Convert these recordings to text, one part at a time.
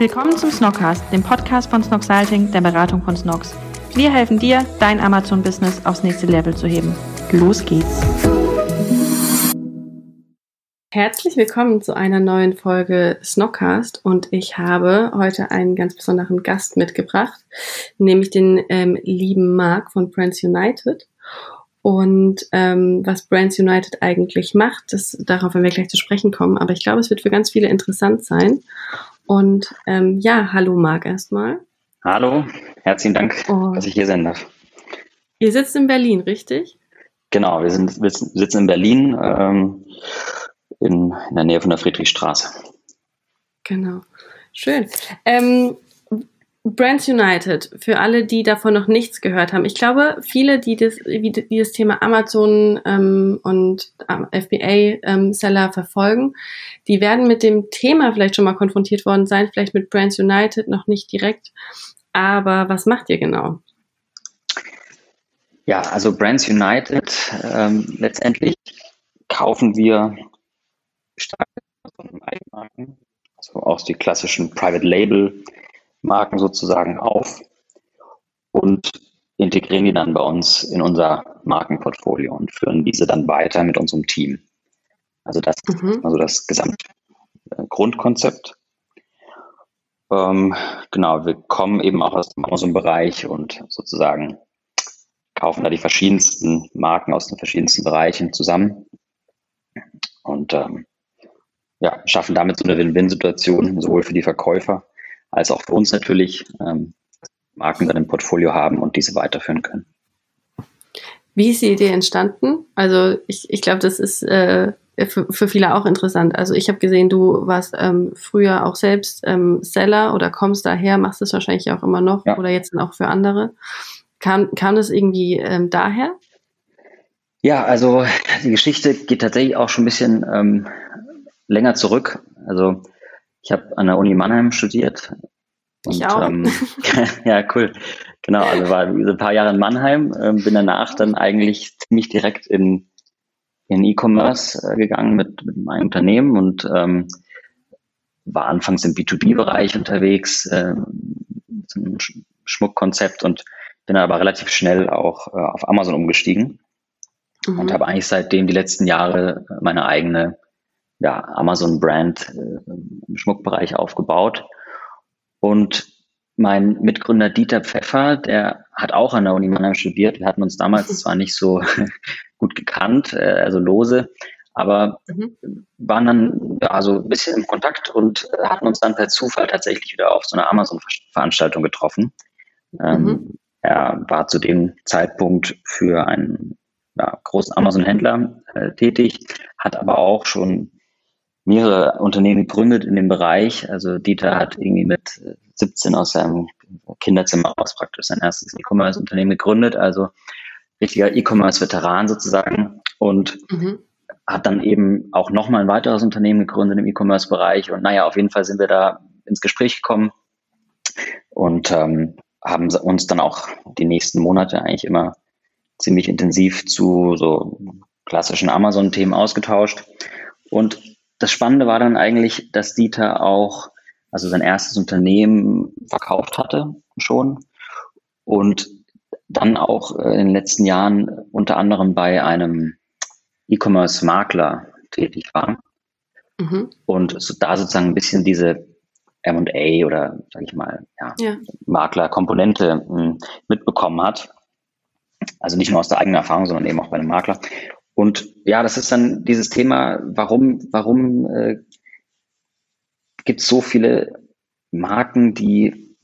Willkommen zum Snockcast, dem Podcast von Snocksalting, der Beratung von Snocks. Wir helfen dir, dein Amazon-Business aufs nächste Level zu heben. Los geht's! Herzlich willkommen zu einer neuen Folge Snockcast und ich habe heute einen ganz besonderen Gast mitgebracht, nämlich den ähm, lieben Marc von Brands United. Und ähm, was Brands United eigentlich macht, das, darauf werden wir gleich zu sprechen kommen, aber ich glaube, es wird für ganz viele interessant sein. Und ähm, ja, hallo Marc erstmal. Hallo, herzlichen Dank, oh. dass ich hier sein darf. Ihr sitzt in Berlin, richtig? Genau, wir, sind, wir sitzen in Berlin ähm, in, in der Nähe von der Friedrichstraße. Genau, schön. Ähm, Brands United, für alle, die davon noch nichts gehört haben. Ich glaube, viele, die das, die das Thema Amazon ähm, und ähm, FBA-Seller ähm, verfolgen, die werden mit dem Thema vielleicht schon mal konfrontiert worden sein, vielleicht mit Brands United noch nicht direkt. Aber was macht ihr genau? Ja, also Brands United, ähm, letztendlich kaufen wir starke Eigenmarken, also auch die klassischen Private Label Marken sozusagen auf und integrieren die dann bei uns in unser Markenportfolio und führen diese dann weiter mit unserem Team. Also das mhm. ist also das Gesamtgrundkonzept. Ähm, genau, wir kommen eben auch aus dem Amazon-Bereich und sozusagen kaufen da die verschiedensten Marken aus den verschiedensten Bereichen zusammen und ähm, ja, schaffen damit so eine Win-Win-Situation, sowohl für die Verkäufer als auch für uns natürlich ähm, Marken dann im Portfolio haben und diese weiterführen können. Wie ist die Idee entstanden? Also ich, ich glaube, das ist äh, für, für viele auch interessant. Also ich habe gesehen, du warst ähm, früher auch selbst ähm, Seller oder kommst daher, machst es wahrscheinlich auch immer noch ja. oder jetzt dann auch für andere. Kam, kam das irgendwie ähm, daher? Ja, also die Geschichte geht tatsächlich auch schon ein bisschen ähm, länger zurück. Also ich habe an der Uni Mannheim studiert. Und, ich auch. Ähm, ja, cool. Genau, also war ein paar Jahre in Mannheim, ähm, bin danach dann eigentlich ziemlich direkt in, in E-Commerce äh, gegangen mit, mit meinem Unternehmen und ähm, war anfangs im B2B-Bereich unterwegs, äh, zum Schmuckkonzept und bin aber relativ schnell auch äh, auf Amazon umgestiegen mhm. und habe eigentlich seitdem die letzten Jahre meine eigene ja, Amazon-Brand äh, im Schmuckbereich aufgebaut. Und mein Mitgründer Dieter Pfeffer, der hat auch an der Uni Mannheim studiert. Wir hatten uns damals zwar nicht so gut gekannt, äh, also lose, aber mhm. waren dann ja, so ein bisschen im Kontakt und hatten uns dann per Zufall tatsächlich wieder auf so einer Amazon-Veranstaltung getroffen. Ähm, mhm. er war zu dem Zeitpunkt für einen ja, großen Amazon-Händler äh, tätig, hat aber auch schon mehrere Unternehmen gegründet in dem Bereich. Also Dieter hat irgendwie mit 17 aus seinem Kinderzimmer aus praktisch sein erstes E-Commerce-Unternehmen gegründet, also richtiger E-Commerce-Veteran sozusagen und mhm. hat dann eben auch nochmal ein weiteres Unternehmen gegründet im E-Commerce-Bereich und naja, auf jeden Fall sind wir da ins Gespräch gekommen und ähm, haben uns dann auch die nächsten Monate eigentlich immer ziemlich intensiv zu so klassischen Amazon-Themen ausgetauscht und das Spannende war dann eigentlich, dass Dieter auch, also sein erstes Unternehmen verkauft hatte schon und dann auch äh, in den letzten Jahren unter anderem bei einem E-Commerce-Makler tätig war. Mhm. Und so, da sozusagen ein bisschen diese M&A oder, sage ich mal, ja, ja. Makler-Komponente hm, mitbekommen hat. Also nicht nur aus der eigenen Erfahrung, sondern eben auch bei einem Makler. Und ja, das ist dann dieses Thema, warum, warum äh, gibt es so viele Marken, die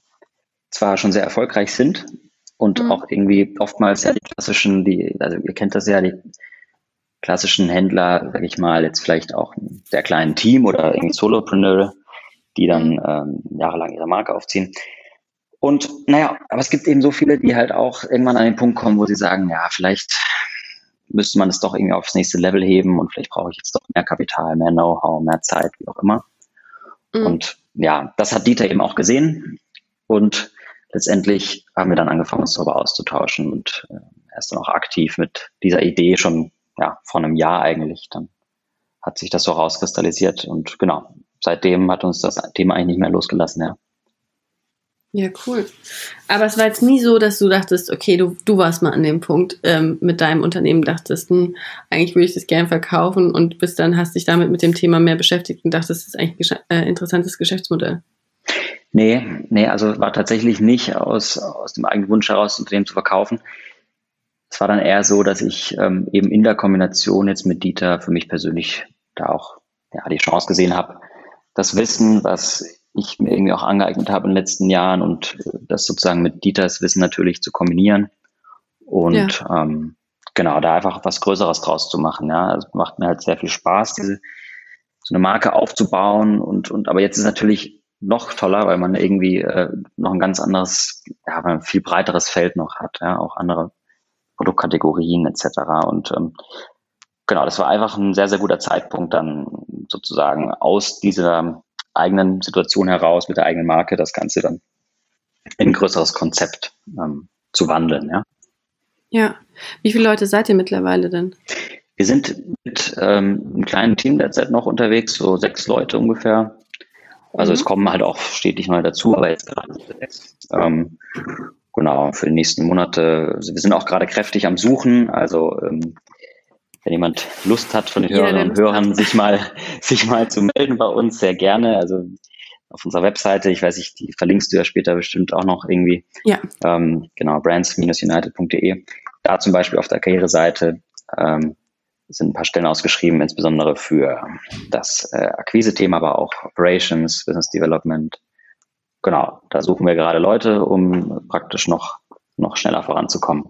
zwar schon sehr erfolgreich sind und mhm. auch irgendwie oftmals ja die klassischen, die, also ihr kennt das ja, die klassischen Händler, sag ich mal, jetzt vielleicht auch ein sehr kleinen Team oder irgendwie Solopreneur, die dann ähm, jahrelang ihre Marke aufziehen. Und naja, aber es gibt eben so viele, die halt auch irgendwann an den Punkt kommen, wo sie sagen, ja, vielleicht müsste man es doch irgendwie aufs nächste Level heben und vielleicht brauche ich jetzt doch mehr Kapital, mehr Know-how, mehr Zeit, wie auch immer. Mhm. Und ja, das hat Dieter eben auch gesehen und letztendlich haben wir dann angefangen, uns darüber auszutauschen und äh, er ist dann auch aktiv mit dieser Idee schon ja, vor einem Jahr eigentlich. Dann hat sich das so rauskristallisiert und genau, seitdem hat uns das Thema eigentlich nicht mehr losgelassen, ja. Ja, cool. Aber es war jetzt nie so, dass du dachtest, okay, du, du warst mal an dem Punkt ähm, mit deinem Unternehmen, dachtest, hm, eigentlich würde ich das gerne verkaufen und bis dann hast dich damit mit dem Thema mehr beschäftigt und dachtest, das ist eigentlich ein äh, interessantes Geschäftsmodell. Nee, nee, also war tatsächlich nicht aus, aus dem eigenen Wunsch heraus, das Unternehmen zu verkaufen. Es war dann eher so, dass ich ähm, eben in der Kombination jetzt mit Dieter für mich persönlich da auch ja, die Chance gesehen habe, das Wissen, was ich mir irgendwie auch angeeignet habe in den letzten Jahren und das sozusagen mit Dieters Wissen natürlich zu kombinieren und ja. ähm, genau da einfach was Größeres draus zu machen. Ja, also macht mir halt sehr viel Spaß, diese so eine Marke aufzubauen und und aber jetzt ist natürlich noch toller, weil man irgendwie äh, noch ein ganz anderes, ja, ein viel breiteres Feld noch hat, ja, auch andere Produktkategorien etc. Und ähm, genau, das war einfach ein sehr, sehr guter Zeitpunkt, dann sozusagen aus dieser eigenen Situation heraus, mit der eigenen Marke, das Ganze dann in ein größeres Konzept ähm, zu wandeln, ja. Ja. Wie viele Leute seid ihr mittlerweile denn? Wir sind mit ähm, einem kleinen Team derzeit noch unterwegs, so sechs Leute ungefähr. Also mhm. es kommen halt auch stetig mal dazu, aber jetzt gerade sechs. Ähm, genau, für die nächsten Monate. Also wir sind auch gerade kräftig am Suchen. Also ähm, wenn jemand Lust hat von den Hörerinnen und Hörern, sich mal, sich mal zu melden bei uns, sehr gerne. Also auf unserer Webseite, ich weiß nicht, die verlinkst du ja später bestimmt auch noch irgendwie. Ja. Ähm, genau, brands-united.de. Da zum Beispiel auf der Karriereseite ähm, sind ein paar Stellen ausgeschrieben, insbesondere für das äh, Akquise-Thema, aber auch Operations, Business Development. Genau, da suchen wir gerade Leute, um praktisch noch, noch schneller voranzukommen.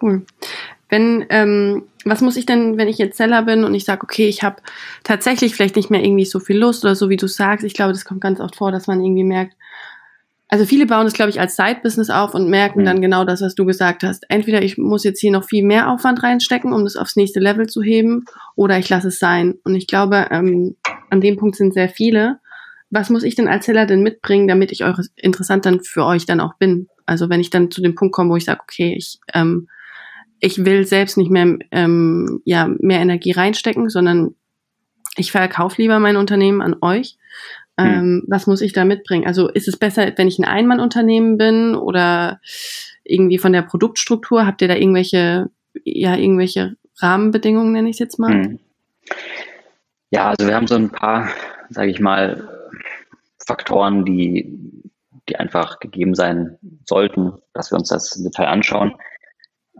Cool. Wenn, ähm, was muss ich denn, wenn ich jetzt Seller bin und ich sage, okay, ich habe tatsächlich vielleicht nicht mehr irgendwie so viel Lust oder so, wie du sagst. Ich glaube, das kommt ganz oft vor, dass man irgendwie merkt, also viele bauen das, glaube ich, als Side-Business auf und merken mhm. dann genau das, was du gesagt hast. Entweder ich muss jetzt hier noch viel mehr Aufwand reinstecken, um das aufs nächste Level zu heben, oder ich lasse es sein. Und ich glaube, ähm, an dem Punkt sind sehr viele. Was muss ich denn als Seller denn mitbringen, damit ich eure interessant dann für euch dann auch bin? Also wenn ich dann zu dem Punkt komme, wo ich sage, okay, ich ähm, ich will selbst nicht mehr ähm, ja mehr Energie reinstecken, sondern ich verkaufe lieber mein Unternehmen an euch. Hm. Ähm, hm. Was muss ich da mitbringen? Also ist es besser, wenn ich ein Einmannunternehmen bin oder irgendwie von der Produktstruktur? Habt ihr da irgendwelche, ja, irgendwelche Rahmenbedingungen, nenne ich es jetzt mal? Hm. Ja, also wir haben so ein paar, sage ich mal, Faktoren, die, die einfach gegeben sein sollten, dass wir uns das im Detail anschauen.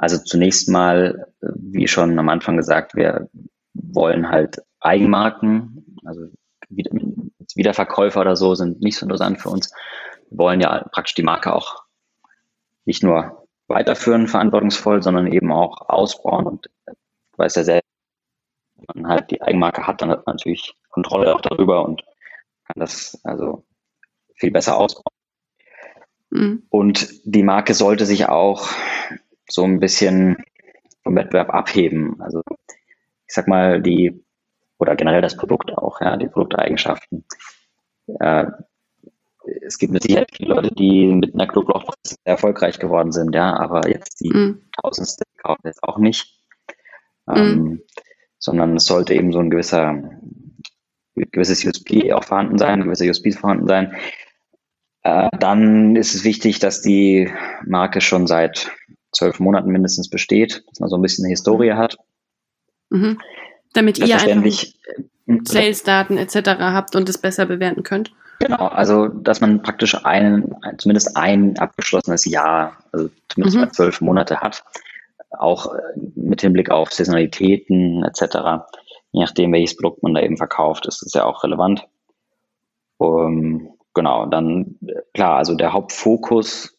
Also zunächst mal, wie schon am Anfang gesagt, wir wollen halt Eigenmarken, also Wiederverkäufer oder so sind nicht so interessant für uns. Wir wollen ja praktisch die Marke auch nicht nur weiterführen, verantwortungsvoll, sondern eben auch ausbauen. Und du weißt ja selbst, wenn man halt die Eigenmarke hat, dann hat man natürlich Kontrolle auch darüber und kann das also viel besser ausbauen. Mhm. Und die Marke sollte sich auch so ein bisschen vom Wettbewerb abheben. Also ich sag mal, die oder generell das Produkt auch, ja, die Produkteigenschaften. Äh, es gibt mit Sicherheit viele Leute, die mit einer Knoblauch sehr erfolgreich geworden sind, ja, aber jetzt die mm. Tausendste kaufen jetzt auch nicht. Ähm, mm. Sondern es sollte eben so ein gewisser gewisses USP auch vorhanden sein, gewisse USPs vorhanden sein. Äh, dann ist es wichtig, dass die Marke schon seit zwölf Monaten mindestens besteht, dass man so ein bisschen eine Historie hat. Mhm. Damit ihr einfach äh, Sales-Daten etc. habt und es besser bewerten könnt. Genau, also dass man praktisch einen, zumindest ein abgeschlossenes Jahr, also zumindest mhm. mal zwölf Monate hat, auch äh, mit Hinblick auf Saisonalitäten etc. Je nachdem, welches Produkt man da eben verkauft, ist das ja auch relevant. Um, genau, dann klar, also der Hauptfokus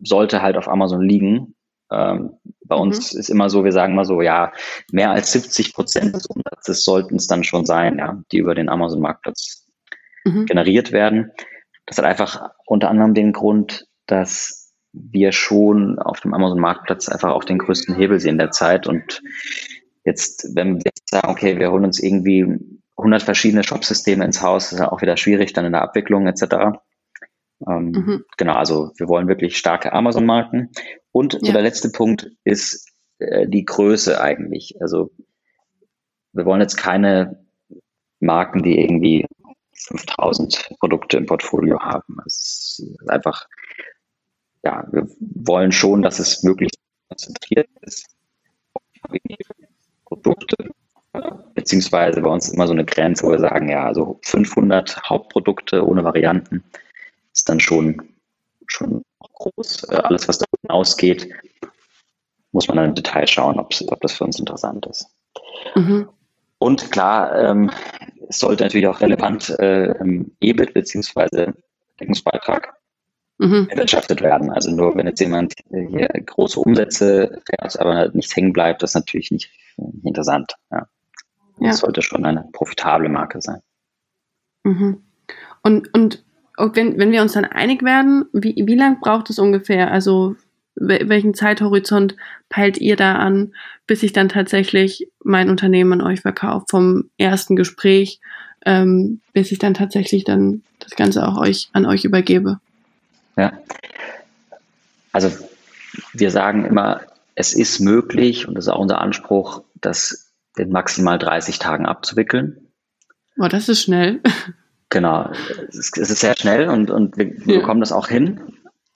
sollte halt auf Amazon liegen, ähm, bei mhm. uns ist immer so, wir sagen mal so, ja, mehr als 70 Prozent des Umsatzes sollten es dann schon sein, ja, die über den Amazon-Marktplatz mhm. generiert werden. Das hat einfach unter anderem den Grund, dass wir schon auf dem Amazon-Marktplatz einfach auch den größten Hebel sehen der Zeit. Und jetzt, wenn wir jetzt sagen, okay, wir holen uns irgendwie 100 verschiedene Shopsysteme ins Haus, ist ja auch wieder schwierig dann in der Abwicklung etc. Ähm, mhm. Genau, also wir wollen wirklich starke Amazon-Marken. Und ja. so der letzte Punkt ist äh, die Größe eigentlich. Also wir wollen jetzt keine Marken, die irgendwie 5000 Produkte im Portfolio haben. Es ist einfach, ja, wir wollen schon, dass es möglichst konzentriert ist Produkte, beziehungsweise bei uns immer so eine Grenze, wo wir sagen, ja, also 500 Hauptprodukte ohne Varianten ist dann schon, schon groß. Äh, alles, was darüber hinausgeht, muss man dann im Detail schauen, ob das für uns interessant ist. Mhm. Und klar, ähm, es sollte natürlich auch relevant äh, EBIT bzw. Deckungsbeitrag mhm. erwirtschaftet werden. Also nur wenn jetzt jemand hier große Umsätze fährt, aber halt nichts hängen bleibt, das ist natürlich nicht, interessant. Ja. Ja. Das sollte schon eine profitable Marke sein. Mhm. Und, und wenn, wenn wir uns dann einig werden, wie, wie lang braucht es ungefähr? Also welchen Zeithorizont peilt ihr da an, bis ich dann tatsächlich mein Unternehmen an euch verkaufe, vom ersten Gespräch, ähm, bis ich dann tatsächlich dann das Ganze auch euch an euch übergebe? Ja. Also wir sagen immer, es ist möglich, und das ist auch unser Anspruch, das in maximal 30 Tagen abzuwickeln. Oh, das ist schnell. Genau, es ist, es ist sehr schnell und, und wir, wir bekommen das auch hin,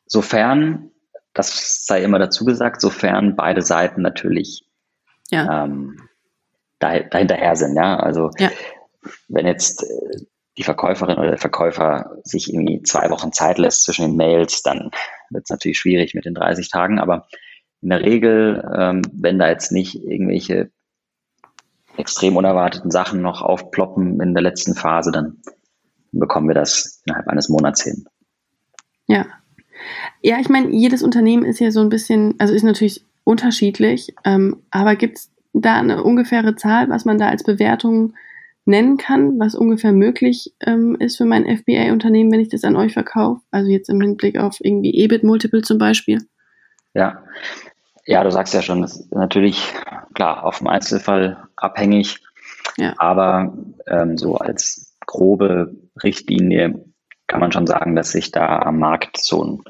sofern das sei immer dazu gesagt, sofern beide Seiten natürlich ja. ähm, dahinterher sind. Ja? Also ja. wenn jetzt äh, die Verkäuferin oder der Verkäufer sich irgendwie zwei Wochen Zeit lässt zwischen den Mails, dann wird es natürlich schwierig mit den 30 Tagen. Aber in der Regel, ähm, wenn da jetzt nicht irgendwelche extrem unerwarteten Sachen noch aufploppen in der letzten Phase, dann bekommen wir das innerhalb eines Monats hin. Ja, ja, ich meine, jedes Unternehmen ist ja so ein bisschen, also ist natürlich unterschiedlich, ähm, aber gibt es da eine ungefähre Zahl, was man da als Bewertung nennen kann, was ungefähr möglich ähm, ist für mein FBA-Unternehmen, wenn ich das an euch verkaufe? Also jetzt im Hinblick auf irgendwie EBIT-Multiple zum Beispiel. Ja. Ja, du sagst ja schon, das ist natürlich klar auf dem Einzelfall abhängig, ja. aber ähm, so als grobe Richtlinie kann man schon sagen, dass sich da am Markt so ein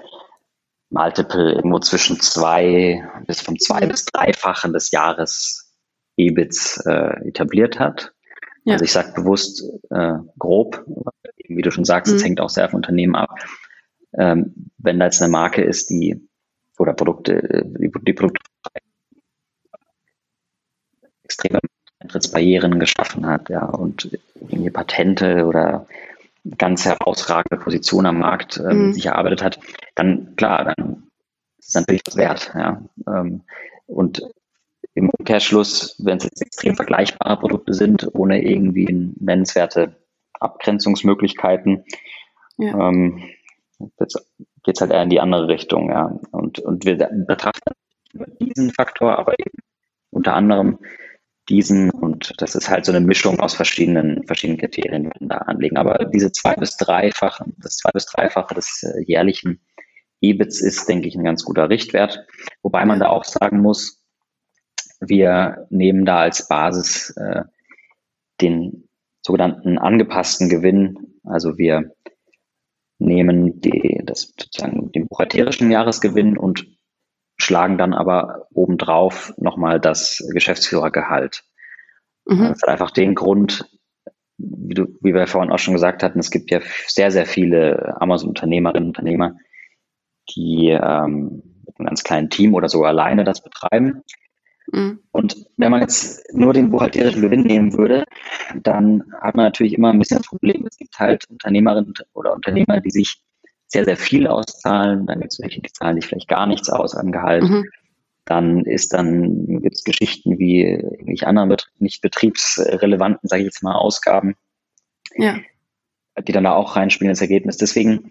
Multiple irgendwo zwischen zwei bis vom zwei bis dreifachen des Jahres EBITs äh, etabliert hat. Ja. Also ich sage bewusst äh, grob, wie du schon sagst, es mhm. hängt auch sehr vom Unternehmen ab. Ähm, wenn da jetzt eine Marke ist, die oder Produkte, die, die Produkte extreme Eintrittsbarrieren geschaffen hat, ja, und irgendwie Patente oder ganz herausragende Position am Markt ähm, mhm. sich erarbeitet hat, dann klar, dann ist es natürlich was wert. Ja. Ähm, und im Umkehrschluss, wenn es jetzt extrem vergleichbare Produkte sind, ohne irgendwie nennenswerte Abgrenzungsmöglichkeiten, ja. ähm, geht es halt eher in die andere Richtung. Ja. Und, und wir betrachten diesen Faktor, aber eben unter anderem diesen und das ist halt so eine Mischung aus verschiedenen, verschiedenen Kriterien, die wir da anlegen. Aber diese zwei bis dreifache, das zwei bis dreifache des äh, jährlichen EBITs ist, denke ich, ein ganz guter Richtwert. Wobei man da auch sagen muss, wir nehmen da als Basis äh, den sogenannten angepassten Gewinn. Also wir nehmen die, das sozusagen den buchhalterischen Jahresgewinn und schlagen dann aber obendrauf nochmal das Geschäftsführergehalt. Mhm. Das hat einfach den Grund, wie, du, wie wir vorhin auch schon gesagt hatten, es gibt ja sehr, sehr viele Amazon-Unternehmerinnen und Unternehmer, die ähm, mit einem ganz kleinen Team oder sogar alleine das betreiben. Mhm. Und wenn man jetzt nur den buchhalterischen Gewinn nehmen würde, dann hat man natürlich immer ein bisschen das Problem. Es gibt halt Unternehmerinnen oder Unternehmer, die sich sehr, sehr viel auszahlen. Dann gibt es welche, die zahlen sich vielleicht gar nichts aus an Gehalt. Mhm. Dann ist dann, gibt es Geschichten wie irgendwelche anderen nicht betriebsrelevanten, sage ich jetzt mal, Ausgaben, ja. die dann da auch reinspielen ins Ergebnis. Deswegen,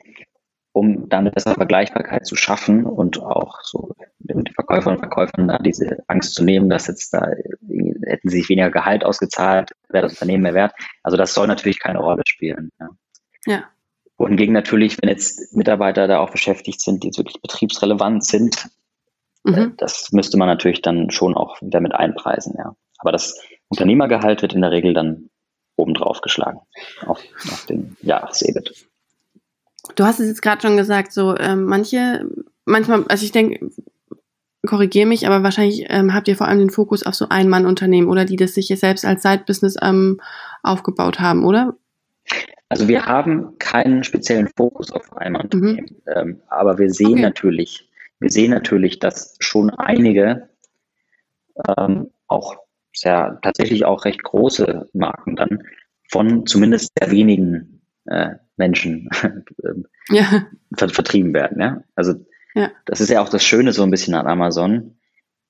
um dann eine bessere Vergleichbarkeit zu schaffen und auch so den Verkäuferinnen und Verkäufern da diese Angst zu nehmen, dass jetzt da hätten sie sich weniger Gehalt ausgezahlt, wäre das Unternehmen mehr wert. Also das soll natürlich keine Rolle spielen. Ja. ja. Wohingegen natürlich, wenn jetzt Mitarbeiter da auch beschäftigt sind, die jetzt wirklich betriebsrelevant sind, äh, mhm. das müsste man natürlich dann schon auch wieder mit einpreisen, ja. Aber das Unternehmergehalt wird in der Regel dann obendrauf geschlagen auf, auf den Jahresebit. Du hast es jetzt gerade schon gesagt, so ähm, manche, manchmal, also ich denke, korrigiere mich, aber wahrscheinlich ähm, habt ihr vor allem den Fokus auf so Ein-Mann-Unternehmen oder die das sich selbst als Side-Business ähm, aufgebaut haben, oder? Also wir haben keinen speziellen Fokus auf ein Unternehmen, mhm. ähm, aber wir sehen okay. natürlich, wir sehen natürlich, dass schon einige ähm, auch sehr tatsächlich auch recht große Marken dann von zumindest sehr wenigen äh, Menschen ja. ver vertrieben werden. Ja? Also ja. das ist ja auch das Schöne so ein bisschen an Amazon,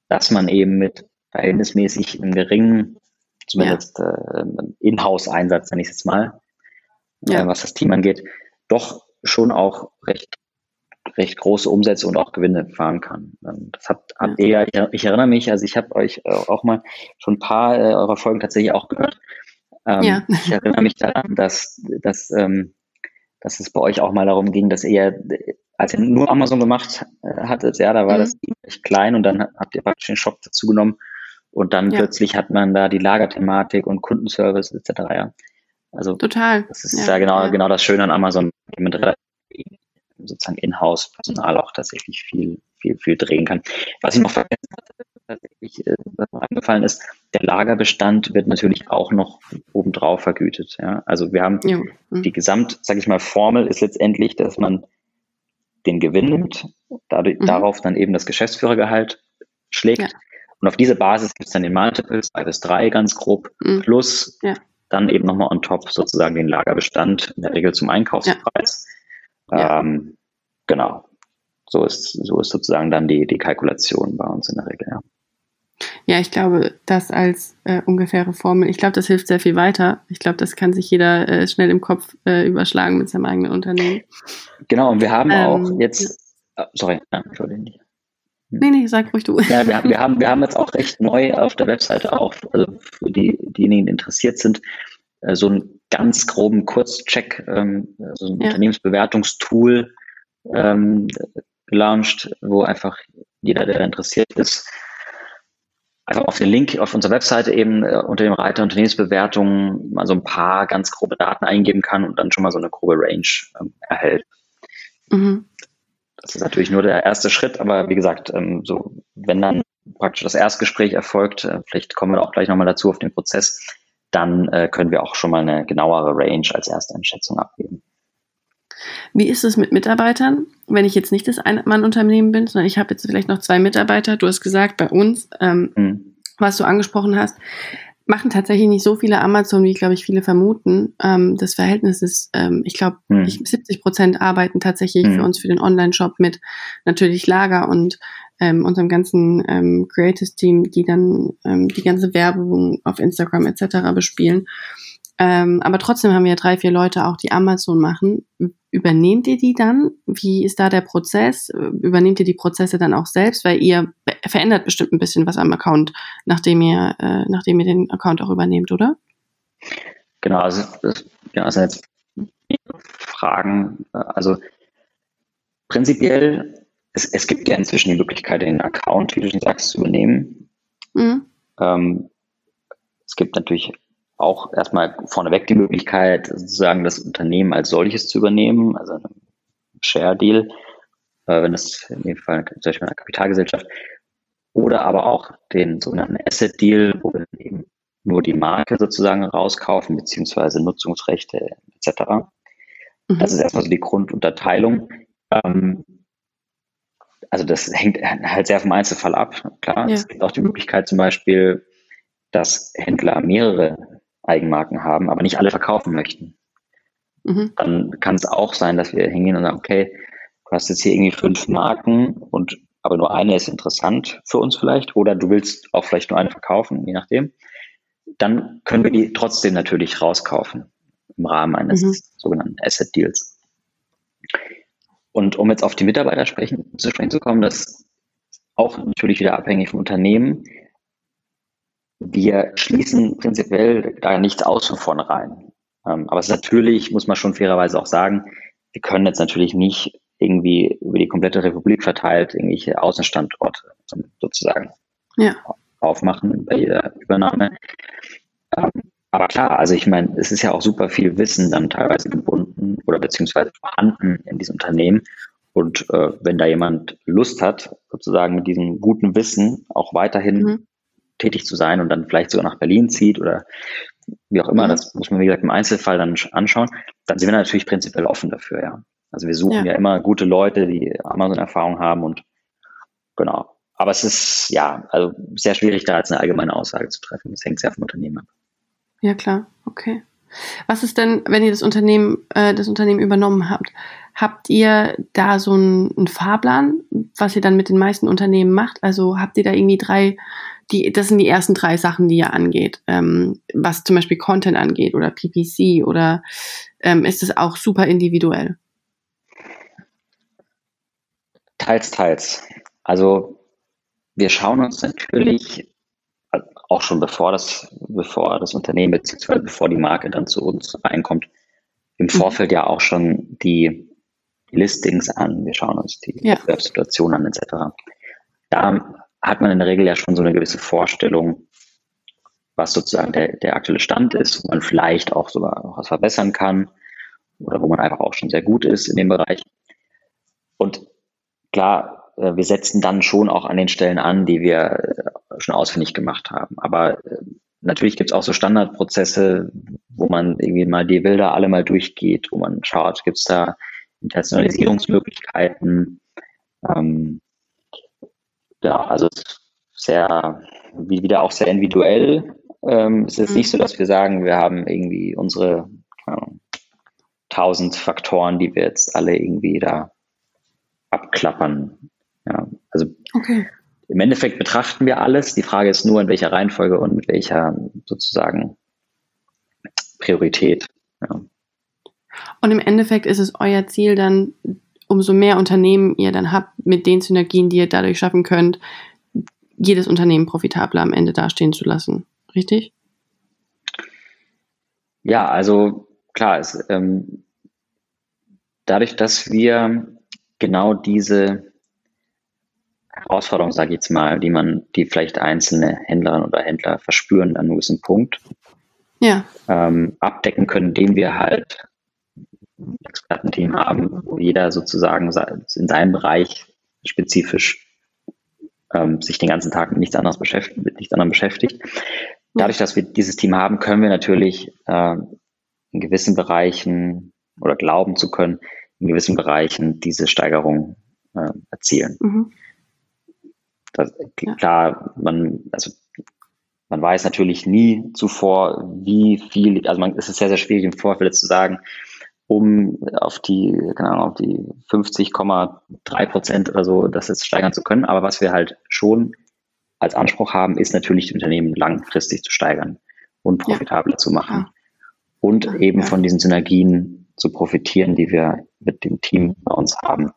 dass man eben mit verhältnismäßig einem geringen, zumindest äh, Inhouse-Einsatz, nenne ich es jetzt mal, ja. äh, was das Team angeht, doch schon auch recht recht große Umsätze und auch Gewinne fahren kann. Das habt, habt ihr ja, ich erinnere mich, also ich habe euch äh, auch mal schon ein paar äh, eurer Folgen tatsächlich auch gehört. Ähm, ja. Ich erinnere mich daran, dass, dass, ähm, dass es bei euch auch mal darum ging, dass ihr, als ihr nur Amazon gemacht äh, hattet, ja, da war mhm. das echt klein und dann habt ihr praktisch den Shop dazu genommen und dann ja. plötzlich hat man da die Lagerthematik und Kundenservice etc. Ja. Also total. Das ist ja, ja genau, genau das Schöne an Amazon mit relativ sozusagen In-house-Personal auch tatsächlich viel, viel, viel drehen kann. Was ich noch vergessen hatte, tatsächlich, äh, was mir eingefallen ist, der Lagerbestand wird natürlich auch noch obendrauf vergütet. Ja? Also wir haben ja. Mhm. die Gesamt, sage ich mal, Formel ist letztendlich, dass man den Gewinn nimmt, dadurch, mhm. darauf dann eben das Geschäftsführergehalt schlägt. Ja. Und auf diese Basis gibt es dann den Multiple, zwei bis drei ganz grob, mhm. plus ja. Dann eben nochmal on top sozusagen den Lagerbestand, in der Regel zum Einkaufspreis. Ja. Ähm, genau. So ist, so ist sozusagen dann die, die Kalkulation bei uns in der Regel, ja. Ja, ich glaube, das als äh, ungefähre Formel, ich glaube, das hilft sehr viel weiter. Ich glaube, das kann sich jeder äh, schnell im Kopf äh, überschlagen mit seinem eigenen Unternehmen. Genau, und wir haben ähm, auch jetzt, oh, sorry, Entschuldigung. Nee, nee, sag ruhig du. Ja, wir, wir, haben, wir haben jetzt auch recht neu auf der Webseite auch, also für die, diejenigen, die interessiert sind, äh, so einen ganz groben Kurzcheck, ähm, so ein ja. Unternehmensbewertungstool ähm, gelauncht, wo einfach jeder, der interessiert ist, einfach auf den Link auf unserer Webseite eben äh, unter dem Reiter Unternehmensbewertungen mal so ein paar ganz grobe Daten eingeben kann und dann schon mal so eine grobe Range ähm, erhält. Mhm. Das ist natürlich nur der erste Schritt, aber wie gesagt, ähm, so wenn dann praktisch das Erstgespräch erfolgt, äh, vielleicht kommen wir auch gleich nochmal dazu auf den Prozess, dann äh, können wir auch schon mal eine genauere Range als erste Einschätzung abgeben. Wie ist es mit Mitarbeitern? Wenn ich jetzt nicht das Ein-Mann-Unternehmen bin, sondern ich habe jetzt vielleicht noch zwei Mitarbeiter, du hast gesagt, bei uns, ähm, mhm. was du angesprochen hast, machen tatsächlich nicht so viele Amazon, wie, glaube ich, viele vermuten. Ähm, das Verhältnis ist, ähm, ich glaube, mhm. 70 Prozent arbeiten tatsächlich mhm. für uns für den Online-Shop mit natürlich Lager und ähm, unserem ganzen ähm, Creators-Team, die dann ähm, die ganze Werbung auf Instagram etc. bespielen. Ähm, aber trotzdem haben wir drei, vier Leute auch, die Amazon machen. Übernehmt ihr die dann? Wie ist da der Prozess? Übernehmt ihr die Prozesse dann auch selbst? Weil ihr verändert bestimmt ein bisschen was am Account, nachdem ihr, äh, nachdem ihr den Account auch übernehmt, oder? Genau, also, ja, also jetzt Fragen. Also prinzipiell, es, es gibt ja inzwischen die Möglichkeit, den Account, wie du schon sagst, zu übernehmen. Mhm. Ähm, es gibt natürlich auch erstmal vorneweg die Möglichkeit, sozusagen das Unternehmen als solches zu übernehmen, also ein Share-Deal, äh, wenn es in dem Fall zum Beispiel eine Kapitalgesellschaft, oder aber auch den sogenannten Asset-Deal, wo wir eben nur die Marke sozusagen rauskaufen, beziehungsweise Nutzungsrechte etc. Mhm. Das ist erstmal so die Grundunterteilung. Ähm, also das hängt halt sehr vom Einzelfall ab. Klar, ja. es gibt auch die Möglichkeit zum Beispiel, dass Händler mehrere Eigenmarken haben, aber nicht alle verkaufen möchten. Mhm. Dann kann es auch sein, dass wir hingehen und sagen, okay, du hast jetzt hier irgendwie fünf Marken und aber nur eine ist interessant für uns vielleicht oder du willst auch vielleicht nur eine verkaufen, je nachdem. Dann können wir die trotzdem natürlich rauskaufen im Rahmen eines mhm. sogenannten Asset Deals. Und um jetzt auf die Mitarbeiter sprechen, zu sprechen zu kommen, das ist auch natürlich wieder abhängig vom Unternehmen. Wir schließen prinzipiell da nichts aus von vornherein. Ähm, aber es ist natürlich, muss man schon fairerweise auch sagen, wir können jetzt natürlich nicht irgendwie über die komplette Republik verteilt irgendwelche Außenstandorte sozusagen ja. aufmachen bei jeder Übernahme. Ähm, aber klar, also ich meine, es ist ja auch super viel Wissen dann teilweise gebunden oder beziehungsweise vorhanden in diesem Unternehmen. Und äh, wenn da jemand Lust hat, sozusagen mit diesem guten Wissen auch weiterhin mhm tätig zu sein und dann vielleicht sogar nach Berlin zieht oder wie auch immer, mhm. das muss man, wie gesagt, im Einzelfall dann anschauen, dann sind wir natürlich prinzipiell offen dafür, ja. Also wir suchen ja, ja immer gute Leute, die Amazon-Erfahrung haben und genau. Aber es ist, ja, also sehr schwierig, da jetzt eine allgemeine Aussage zu treffen. Das hängt sehr vom Unternehmen ab. Ja, klar. Okay. Was ist denn, wenn ihr das Unternehmen, äh, das Unternehmen übernommen habt? Habt ihr da so einen, einen, Fahrplan, was ihr dann mit den meisten Unternehmen macht? Also habt ihr da irgendwie drei, die, das sind die ersten drei Sachen, die ihr angeht, ähm, was zum Beispiel Content angeht oder PPC oder ähm, ist es auch super individuell? Teils, teils. Also wir schauen uns natürlich auch schon bevor das, bevor das Unternehmen beziehungsweise bevor die Marke dann zu uns reinkommt, im mhm. Vorfeld ja auch schon die Listings an, wir schauen uns die ja. Situation an, etc. Da hat man in der Regel ja schon so eine gewisse Vorstellung, was sozusagen der, der aktuelle Stand ist, wo man vielleicht auch sogar noch was verbessern kann oder wo man einfach auch schon sehr gut ist in dem Bereich. Und klar, äh, wir setzen dann schon auch an den Stellen an, die wir äh, schon ausfindig gemacht haben. Aber äh, natürlich gibt es auch so Standardprozesse, wo man irgendwie mal die Bilder alle mal durchgeht, wo man schaut, gibt es da Internationalisierungsmöglichkeiten. Ähm, ja, also sehr, wie wieder auch sehr individuell. Ähm, es ist nicht so, dass wir sagen, wir haben irgendwie unsere tausend Faktoren, die wir jetzt alle irgendwie da abklappern. Ja, also okay. im Endeffekt betrachten wir alles. Die Frage ist nur, in welcher Reihenfolge und mit welcher sozusagen Priorität. Ja. Und im Endeffekt ist es euer Ziel dann, umso mehr Unternehmen ihr dann habt, mit den Synergien, die ihr dadurch schaffen könnt, jedes Unternehmen profitabler am Ende dastehen zu lassen. Richtig? Ja, also klar, es, ähm, dadurch, dass wir genau diese Herausforderung, sage ich jetzt mal, die man, die vielleicht einzelne Händlerinnen oder Händler verspüren an einem gewissen Punkt, ja. ähm, abdecken können, indem wir halt Expertenteam haben, wo jeder sozusagen in seinem Bereich spezifisch ähm, sich den ganzen Tag mit nichts anderes beschäftigt, mit nichts anderem beschäftigt. Dadurch, dass wir dieses Team haben, können wir natürlich äh, in gewissen Bereichen oder glauben zu können, in gewissen Bereichen diese Steigerung äh, erzielen. Mhm. Das, klar, man, also man weiß natürlich nie zuvor, wie viel, also man, es ist sehr, sehr schwierig im Vorfeld zu sagen, um auf die, keine Ahnung, auf die 50,3 Prozent oder so das jetzt steigern zu können. Aber was wir halt schon als Anspruch haben, ist natürlich die Unternehmen langfristig zu steigern und profitabler ja. zu machen. Ja. Und ja. eben von diesen Synergien zu profitieren, die wir mit dem Team bei uns haben.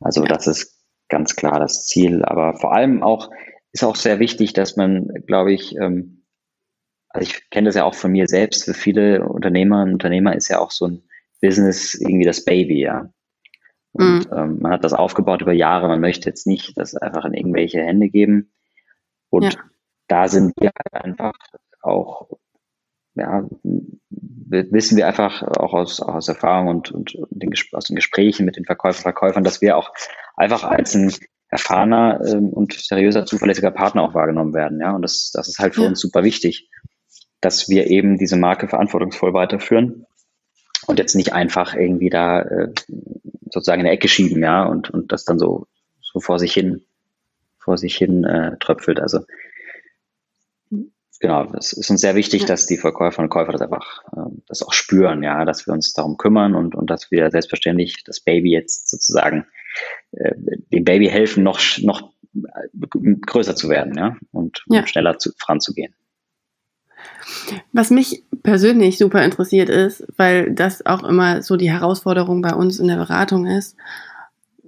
Also das ist ganz klar das Ziel. Aber vor allem auch ist auch sehr wichtig, dass man, glaube ich, ähm, also ich kenne das ja auch von mir selbst, für viele Unternehmer und Unternehmer ist ja auch so ein Business irgendwie das Baby, ja. Und mhm. ähm, man hat das aufgebaut über Jahre. Man möchte jetzt nicht das einfach in irgendwelche Hände geben. Und ja. da sind wir halt einfach auch, ja, wissen wir einfach auch aus, auch aus Erfahrung und, und den, aus den Gesprächen mit den Verkäufern, Verkäufern, dass wir auch einfach als ein erfahrener ähm, und seriöser, zuverlässiger Partner auch wahrgenommen werden. Ja, und das, das ist halt für ja. uns super wichtig, dass wir eben diese Marke verantwortungsvoll weiterführen und jetzt nicht einfach irgendwie da äh, sozusagen in der Ecke schieben, ja, und, und das dann so, so vor sich hin, vor sich hin äh, tröpfelt. Also genau, es ist uns sehr wichtig, ja. dass die Verkäufer und Käufer das einfach äh, das auch spüren, ja, dass wir uns darum kümmern und, und dass wir selbstverständlich das Baby jetzt sozusagen äh, dem Baby helfen, noch, noch äh, größer zu werden, ja, und ja. schneller zu, voranzugehen. Was mich persönlich super interessiert ist, weil das auch immer so die Herausforderung bei uns in der Beratung ist.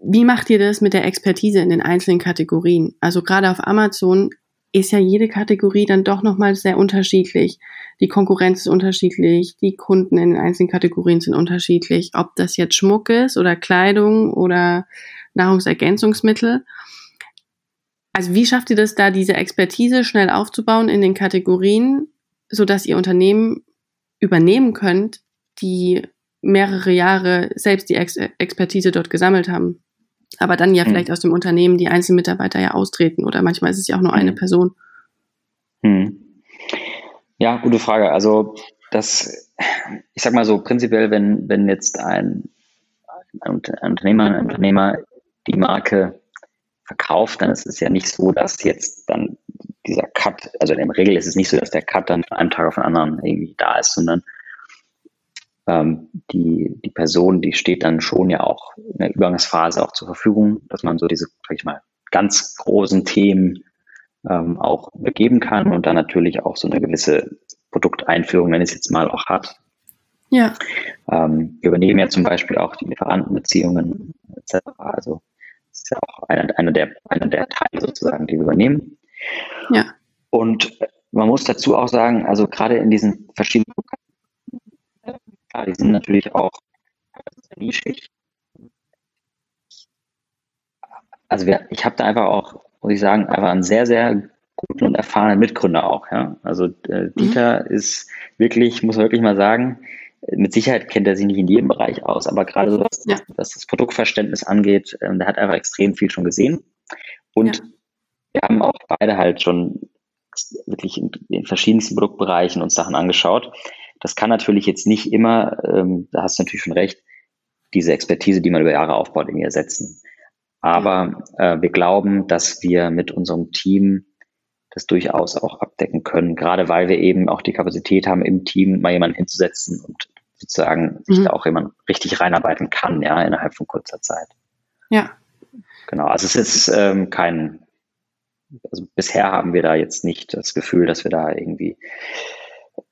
Wie macht ihr das mit der Expertise in den einzelnen Kategorien? Also gerade auf Amazon ist ja jede Kategorie dann doch nochmal sehr unterschiedlich. Die Konkurrenz ist unterschiedlich, die Kunden in den einzelnen Kategorien sind unterschiedlich, ob das jetzt Schmuck ist oder Kleidung oder Nahrungsergänzungsmittel. Also wie schafft ihr das da, diese Expertise schnell aufzubauen in den Kategorien so dass ihr Unternehmen übernehmen könnt, die mehrere Jahre selbst die Ex Expertise dort gesammelt haben. Aber dann ja hm. vielleicht aus dem Unternehmen die einzelnen Mitarbeiter ja austreten oder manchmal ist es ja auch nur eine hm. Person. Hm. Ja, gute Frage. Also das, ich sag mal so, prinzipiell, wenn, wenn jetzt ein, ein Unternehmer, ein Unternehmer die Marke verkauft, dann ist es ja nicht so, dass jetzt dann dieser Cut, also in der Regel ist es nicht so, dass der Cut dann von einem Tag auf den anderen irgendwie da ist, sondern ähm, die, die Person, die steht dann schon ja auch in der Übergangsphase auch zur Verfügung, dass man so diese, sag ich mal, ganz großen Themen ähm, auch begeben kann und dann natürlich auch so eine gewisse Produkteinführung, wenn es jetzt mal auch hat. Ja. Ähm, wir übernehmen ja zum Beispiel auch die Lieferantenbeziehungen etc. Also das ist ja auch einer, einer, der, einer der Teile sozusagen, die wir übernehmen. Ja. Und man muss dazu auch sagen, also gerade in diesen verschiedenen klar, die sind natürlich auch nischig. Also wir, ich habe da einfach auch muss ich sagen, einfach einen sehr, sehr guten und erfahrenen Mitgründer auch. Ja? Also äh, mhm. Dieter mhm. ist wirklich, muss man wirklich mal sagen, mit Sicherheit kennt er sich nicht in jedem Bereich aus, aber gerade so, was, ja. was das Produktverständnis angeht, ähm, der hat einfach extrem viel schon gesehen. Und ja. Wir haben auch beide halt schon wirklich in, in, verschiedensten Produktbereichen uns Sachen angeschaut. Das kann natürlich jetzt nicht immer, ähm, da hast du natürlich schon recht, diese Expertise, die man über Jahre aufbaut, irgendwie ersetzen. Aber äh, wir glauben, dass wir mit unserem Team das durchaus auch abdecken können, gerade weil wir eben auch die Kapazität haben, im Team mal jemanden hinzusetzen und sozusagen mhm. sich da auch jemand richtig reinarbeiten kann, ja, innerhalb von kurzer Zeit. Ja. Genau, also es ist ähm, kein, also bisher haben wir da jetzt nicht das Gefühl, dass wir da irgendwie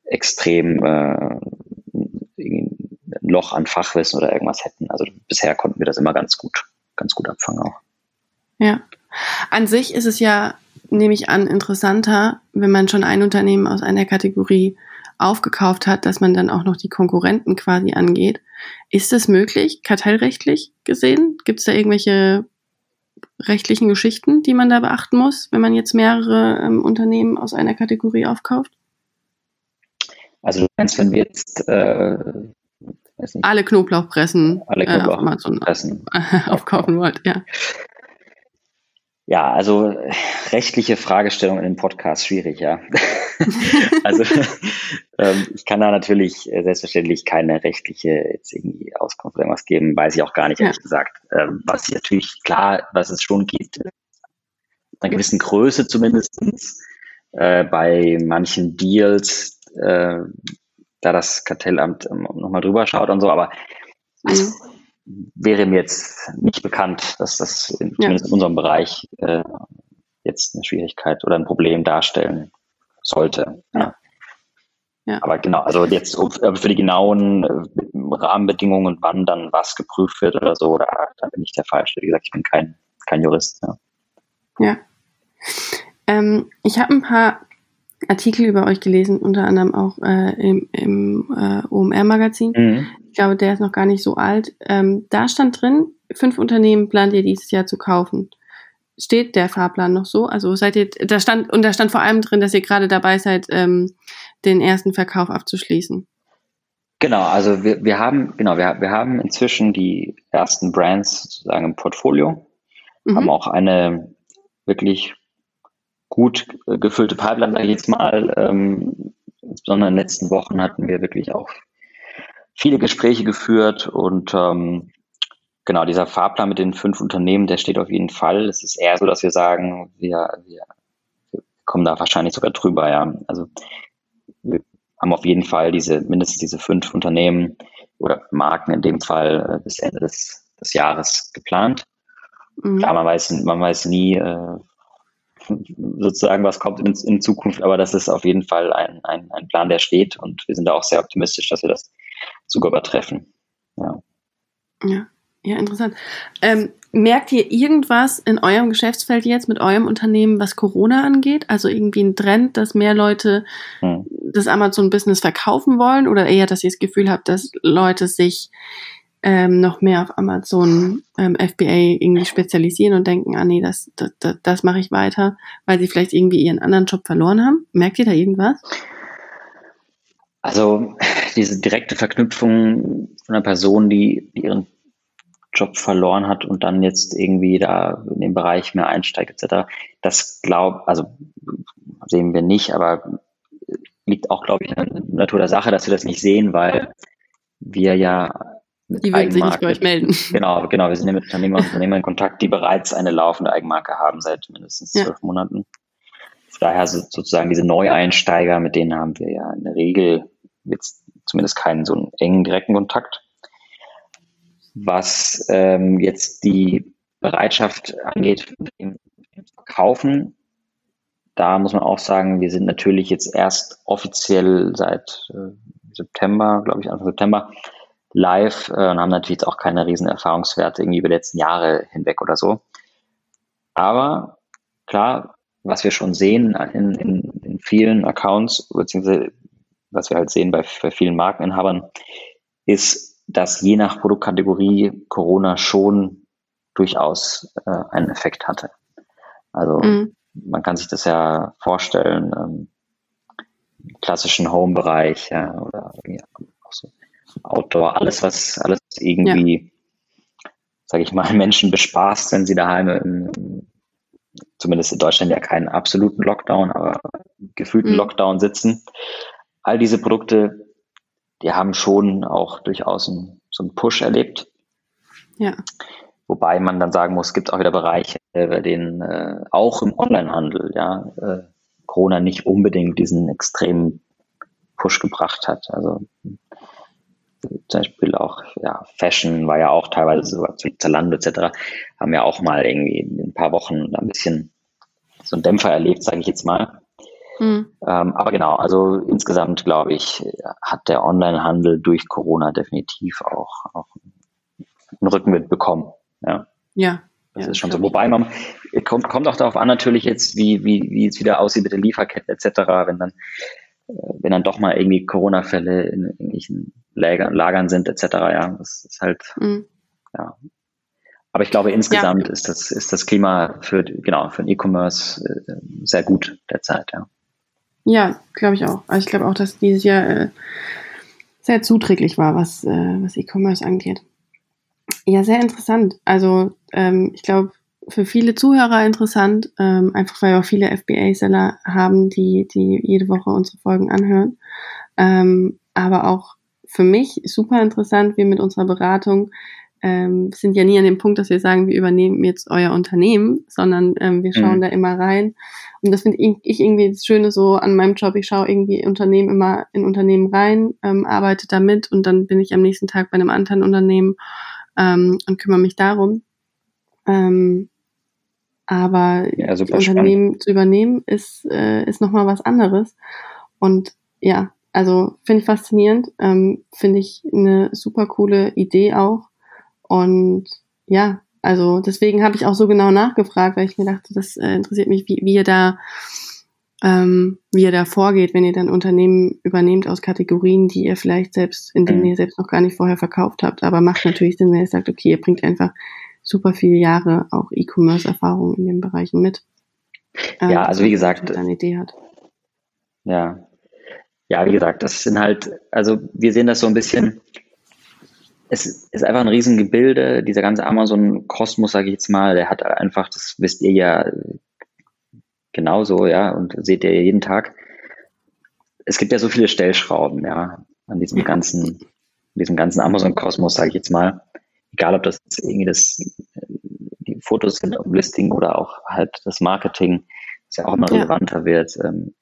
extrem äh, ein Loch an Fachwissen oder irgendwas hätten. Also bisher konnten wir das immer ganz gut ganz gut abfangen auch. Ja. An sich ist es ja, nehme ich an, interessanter, wenn man schon ein Unternehmen aus einer Kategorie aufgekauft hat, dass man dann auch noch die Konkurrenten quasi angeht. Ist das möglich, kartellrechtlich gesehen? Gibt es da irgendwelche rechtlichen Geschichten, die man da beachten muss, wenn man jetzt mehrere ähm, Unternehmen aus einer Kategorie aufkauft? Also du meinst, wenn wir jetzt äh, alle Knoblauchpressen, alle Knoblauchpressen äh, aufkaufen wollt, ja. Ja, also rechtliche Fragestellungen in dem Podcast schwierig, ja. also ähm, ich kann da natürlich äh, selbstverständlich keine rechtliche jetzt irgendwie Auskunft oder irgendwas geben, weiß ich auch gar nicht, ehrlich ja. gesagt. Ähm, was natürlich klar, was es schon gibt, einer gewissen Größe zumindestens äh, bei manchen Deals, äh, da das Kartellamt ähm, nochmal drüber schaut und so, aber mhm. es wäre mir jetzt nicht bekannt, dass das in, zumindest in unserem Bereich äh, jetzt eine Schwierigkeit oder ein Problem darstellen sollte. Ja. Ja. Aber genau, also jetzt für die genauen äh, Rahmenbedingungen, wann dann was geprüft wird oder so, da, da bin ich der Falsche. Wie gesagt, ich bin kein, kein Jurist. Ja. ja. Ähm, ich habe ein paar Artikel über euch gelesen, unter anderem auch äh, im, im äh, OMR-Magazin. Mhm. Ich glaube, der ist noch gar nicht so alt. Ähm, da stand drin, fünf Unternehmen plant ihr dieses Jahr zu kaufen. Steht der Fahrplan noch so? Also seid ihr, da stand, und da stand vor allem drin, dass ihr gerade dabei seid, ähm, den ersten Verkauf abzuschließen. Genau, also wir, wir haben, genau, wir, wir haben inzwischen die ersten Brands sozusagen im Portfolio, mhm. haben auch eine wirklich gut gefüllte Pipeline, sage ich jetzt mal. Ähm, insbesondere in den letzten Wochen hatten wir wirklich auch viele Gespräche geführt und ähm, genau, dieser Fahrplan mit den fünf Unternehmen, der steht auf jeden Fall. Es ist eher so, dass wir sagen, wir, wir, wir kommen da wahrscheinlich sogar drüber, ja. Also wir haben auf jeden Fall diese, mindestens diese fünf Unternehmen oder Marken in dem Fall äh, bis Ende des, des Jahres geplant. Mhm. Klar, man weiß, man weiß nie, äh, sozusagen, was kommt in, in, Zukunft, aber das ist auf jeden Fall ein, ein, ein Plan, der steht und wir sind da auch sehr optimistisch, dass wir das sogar übertreffen. Ja. Ja, ja interessant. Ähm, merkt ihr irgendwas in eurem Geschäftsfeld jetzt mit eurem Unternehmen, was Corona angeht? Also irgendwie ein Trend, dass mehr Leute hm. das Amazon-Business verkaufen wollen oder eher, dass ihr das Gefühl habt, dass Leute sich ähm, noch mehr auf Amazon ähm, FBA irgendwie spezialisieren und denken, ah nee, das, das, das, das mache ich weiter, weil sie vielleicht irgendwie ihren anderen Job verloren haben? Merkt ihr da irgendwas? Also diese direkte Verknüpfung von einer Person, die, die ihren Job verloren hat und dann jetzt irgendwie da in den Bereich mehr einsteigt etc. Das glaub, also sehen wir nicht, aber liegt auch, glaube ich, in der Natur der Sache, dass wir das nicht sehen, weil wir ja die würden sich nicht bei euch melden. Genau, genau. Wir sind ja mit Unternehmer und Unternehmern in Kontakt, die bereits eine laufende Eigenmarke haben seit mindestens zwölf ja. Monaten. Daher sozusagen diese Neueinsteiger, mit denen haben wir ja in der Regel jetzt zumindest keinen so einen engen direkten Kontakt. Was ähm, jetzt die Bereitschaft angeht, im Verkaufen, da muss man auch sagen, wir sind natürlich jetzt erst offiziell seit äh, September, glaube ich, Anfang September, live äh, und haben natürlich jetzt auch keine riesen Erfahrungswerte irgendwie über die letzten Jahre hinweg oder so. Aber klar, was wir schon sehen in, in, in vielen Accounts, beziehungsweise was wir halt sehen bei, bei vielen Markeninhabern, ist, dass je nach Produktkategorie Corona schon durchaus äh, einen Effekt hatte. Also mhm. man kann sich das ja vorstellen, ähm, klassischen Home-Bereich ja, oder auch so Outdoor, alles was, alles irgendwie, ja. sage ich mal, Menschen bespaßt, wenn sie daheim im, zumindest in Deutschland ja keinen absoluten Lockdown, aber gefühlten mhm. Lockdown sitzen. All diese Produkte, die haben schon auch durchaus einen, so einen Push erlebt. Ja. Wobei man dann sagen muss, es gibt auch wieder Bereiche, bei denen äh, auch im Onlinehandel, ja, äh, Corona nicht unbedingt diesen extremen Push gebracht hat. Also zum Beispiel auch ja, Fashion war ja auch teilweise sogar zu Zalando etc. haben ja auch mal irgendwie in ein paar Wochen ein bisschen so einen Dämpfer erlebt, sage ich jetzt mal. Mhm. Ähm, aber genau, also insgesamt glaube ich, hat der Onlinehandel durch Corona definitiv auch, auch einen Rückenwind bekommen. Ja. Ja. Das ja, ist schon so. Wobei man kommt, kommt auch darauf an, natürlich jetzt, wie, wie, wie es wieder aussieht mit der Lieferkette etc., wenn dann wenn dann doch mal irgendwie Corona-Fälle in irgendwelchen Lager, Lagern sind, etc. Ja, das ist halt, mhm. ja. Aber ich glaube, insgesamt ja. ist das, ist das Klima für, genau, für den E-Commerce äh, sehr gut derzeit, ja. Ja, glaube ich auch. Also ich glaube auch, dass dieses Jahr äh, sehr zuträglich war, was, äh, was E-Commerce angeht. Ja, sehr interessant. Also ähm, ich glaube, für viele Zuhörer interessant, ähm, einfach weil wir auch viele FBA-Seller haben, die, die jede Woche unsere Folgen anhören. Ähm, aber auch für mich super interessant, wir mit unserer Beratung ähm, sind ja nie an dem Punkt, dass wir sagen, wir übernehmen jetzt euer Unternehmen, sondern ähm, wir schauen mhm. da immer rein. Und das finde ich irgendwie das Schöne so an meinem Job. Ich schaue irgendwie Unternehmen immer in Unternehmen rein, ähm, arbeite damit und dann bin ich am nächsten Tag bei einem anderen Unternehmen ähm, und kümmere mich darum. Ähm, aber ja, Unternehmen spannend. zu übernehmen ist, äh, ist nochmal was anderes. Und ja, also finde ich faszinierend, ähm, finde ich eine super coole Idee auch. Und ja, also deswegen habe ich auch so genau nachgefragt, weil ich mir dachte, das äh, interessiert mich, wie, wie ihr da ähm, wie ihr da vorgeht, wenn ihr dann Unternehmen übernehmt aus Kategorien, die ihr vielleicht selbst, in denen mhm. ihr selbst noch gar nicht vorher verkauft habt. Aber macht natürlich Sinn, wenn ihr sagt, okay, ihr bringt einfach super viele Jahre auch E-Commerce-Erfahrung in den Bereichen mit. Ähm, ja, also wie gesagt, eine Idee hat. Ja, ja, wie gesagt, das sind halt, also wir sehen das so ein bisschen. Es ist einfach ein Riesengebilde, dieser ganze Amazon-Kosmos, sage ich jetzt mal, der hat einfach, das wisst ihr ja genauso, ja, und seht ihr jeden Tag. Es gibt ja so viele Stellschrauben, ja, an diesem ganzen, diesem ganzen Amazon-Kosmos, sage ich jetzt mal egal ob das irgendwie das, die Fotos sind auf dem Listing oder auch halt das Marketing, das ja auch immer relevanter ja. wird. Ähm,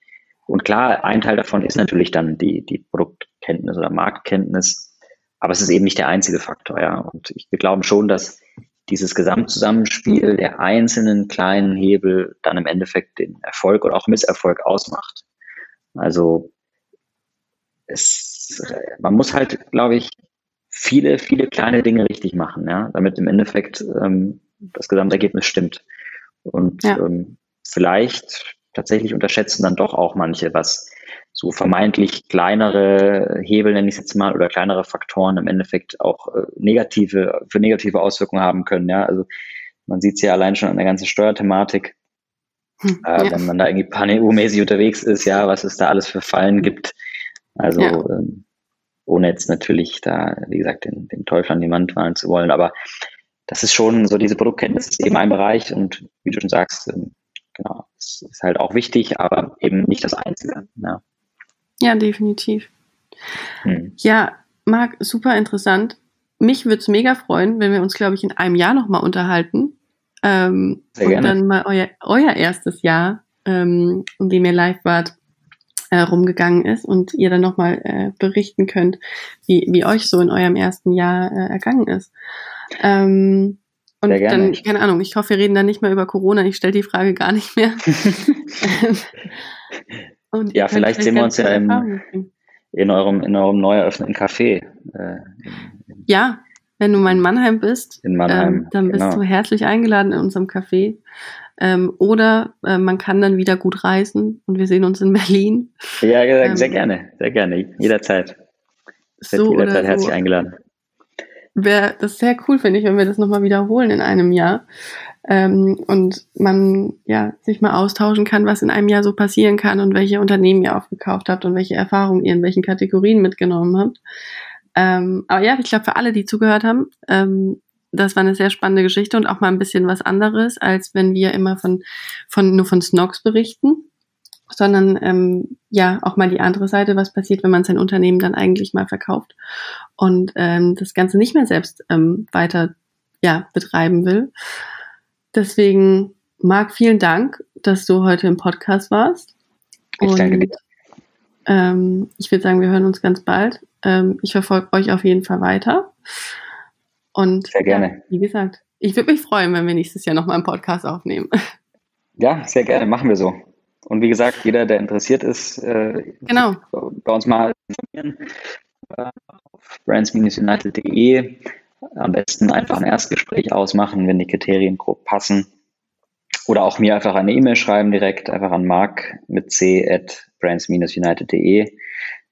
und klar, ein Teil davon ist natürlich dann die, die Produktkenntnis oder Marktkenntnis, aber es ist eben nicht der einzige Faktor, ja. Und ich, wir glauben schon, dass dieses Gesamtzusammenspiel der einzelnen kleinen Hebel dann im Endeffekt den Erfolg oder auch Misserfolg ausmacht. Also es, man muss halt, glaube ich, viele, viele kleine Dinge richtig machen, ja, damit im Endeffekt ähm, das Gesamtergebnis stimmt. Und ja. ähm, vielleicht tatsächlich unterschätzen dann doch auch manche, was so vermeintlich kleinere Hebel, nenne ich es jetzt mal, oder kleinere Faktoren im Endeffekt auch äh, negative, für negative Auswirkungen haben können. Ja, also man sieht es ja allein schon an der ganzen Steuerthematik. Hm, äh, ja. Wenn man da irgendwie pan-EU-mäßig unterwegs ist, ja, was es da alles für Fallen gibt. Also ja. ähm, ohne jetzt natürlich da, wie gesagt, den, den Teufel an die Wand malen zu wollen. Aber das ist schon so, diese Produktkenntnis ist eben ein Bereich und wie du schon sagst, ähm, genau, es ist halt auch wichtig, aber eben nicht das Einzige. Ja. Ja, definitiv. Hm. Ja, Marc, super interessant. Mich würde es mega freuen, wenn wir uns, glaube ich, in einem Jahr nochmal unterhalten. Ähm, Sehr gerne. Und dann mal euer, euer erstes Jahr, ähm, in dem ihr live wart, äh, rumgegangen ist und ihr dann nochmal äh, berichten könnt, wie, wie euch so in eurem ersten Jahr äh, ergangen ist. Ähm, und dann, keine Ahnung, ich hoffe, wir reden dann nicht mehr über Corona. Ich stelle die Frage gar nicht mehr. ja, vielleicht sehen wir uns ja im, in eurem, in eurem neu eröffneten Café. Äh, ja, wenn du mein Mannheim bist, Mannheim, ähm, dann bist genau. du herzlich eingeladen in unserem Café. Ähm, oder äh, man kann dann wieder gut reisen und wir sehen uns in Berlin. Ja, ähm, sehr gerne, sehr gerne, jederzeit. So jederzeit so. herzlich eingeladen. Wär, das ist sehr cool, finde ich, wenn wir das nochmal wiederholen in einem Jahr. Ähm, und man ja sich mal austauschen kann, was in einem Jahr so passieren kann und welche Unternehmen ihr aufgekauft habt und welche Erfahrungen ihr in welchen Kategorien mitgenommen habt. Ähm, aber ja, ich glaube, für alle, die zugehört haben, ähm, das war eine sehr spannende Geschichte und auch mal ein bisschen was anderes, als wenn wir immer von, von nur von Snox berichten, sondern ähm, ja auch mal die andere Seite, was passiert, wenn man sein Unternehmen dann eigentlich mal verkauft und ähm, das Ganze nicht mehr selbst ähm, weiter ja betreiben will. Deswegen, Marc, vielen Dank, dass du heute im Podcast warst. Ich danke dir. Ähm, ich würde sagen, wir hören uns ganz bald. Ähm, ich verfolge euch auf jeden Fall weiter. Und sehr gerne. Wie gesagt, ich würde mich freuen, wenn wir nächstes Jahr nochmal einen Podcast aufnehmen. Ja, sehr gerne, machen wir so. Und wie gesagt, jeder, der interessiert ist, äh, genau. bei uns mal informieren äh, auf brands-united.de. Am besten einfach ein Erstgespräch ausmachen, wenn die Kriterien grob passen. Oder auch mir einfach eine E-Mail schreiben direkt, einfach an mark mit c at brands-united.de.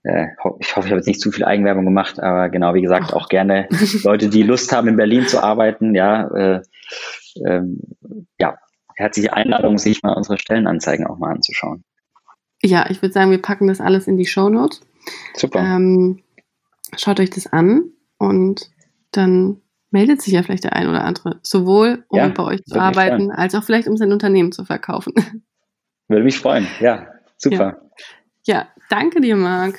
Äh, ich hoffe, ich habe jetzt nicht zu viel Eigenwerbung gemacht, aber genau, wie gesagt, auch gerne Leute, die Lust haben, in Berlin zu arbeiten, ja, äh, ähm, ja, herzliche Einladung, sich mal unsere Stellenanzeigen auch mal anzuschauen. Ja, ich würde sagen, wir packen das alles in die Show Notes. Super. Ähm, schaut euch das an und dann meldet sich ja vielleicht der ein oder andere, sowohl um ja, bei euch zu arbeiten, als auch vielleicht um sein Unternehmen zu verkaufen. Würde mich freuen, ja, super. Ja, ja danke dir, Marc.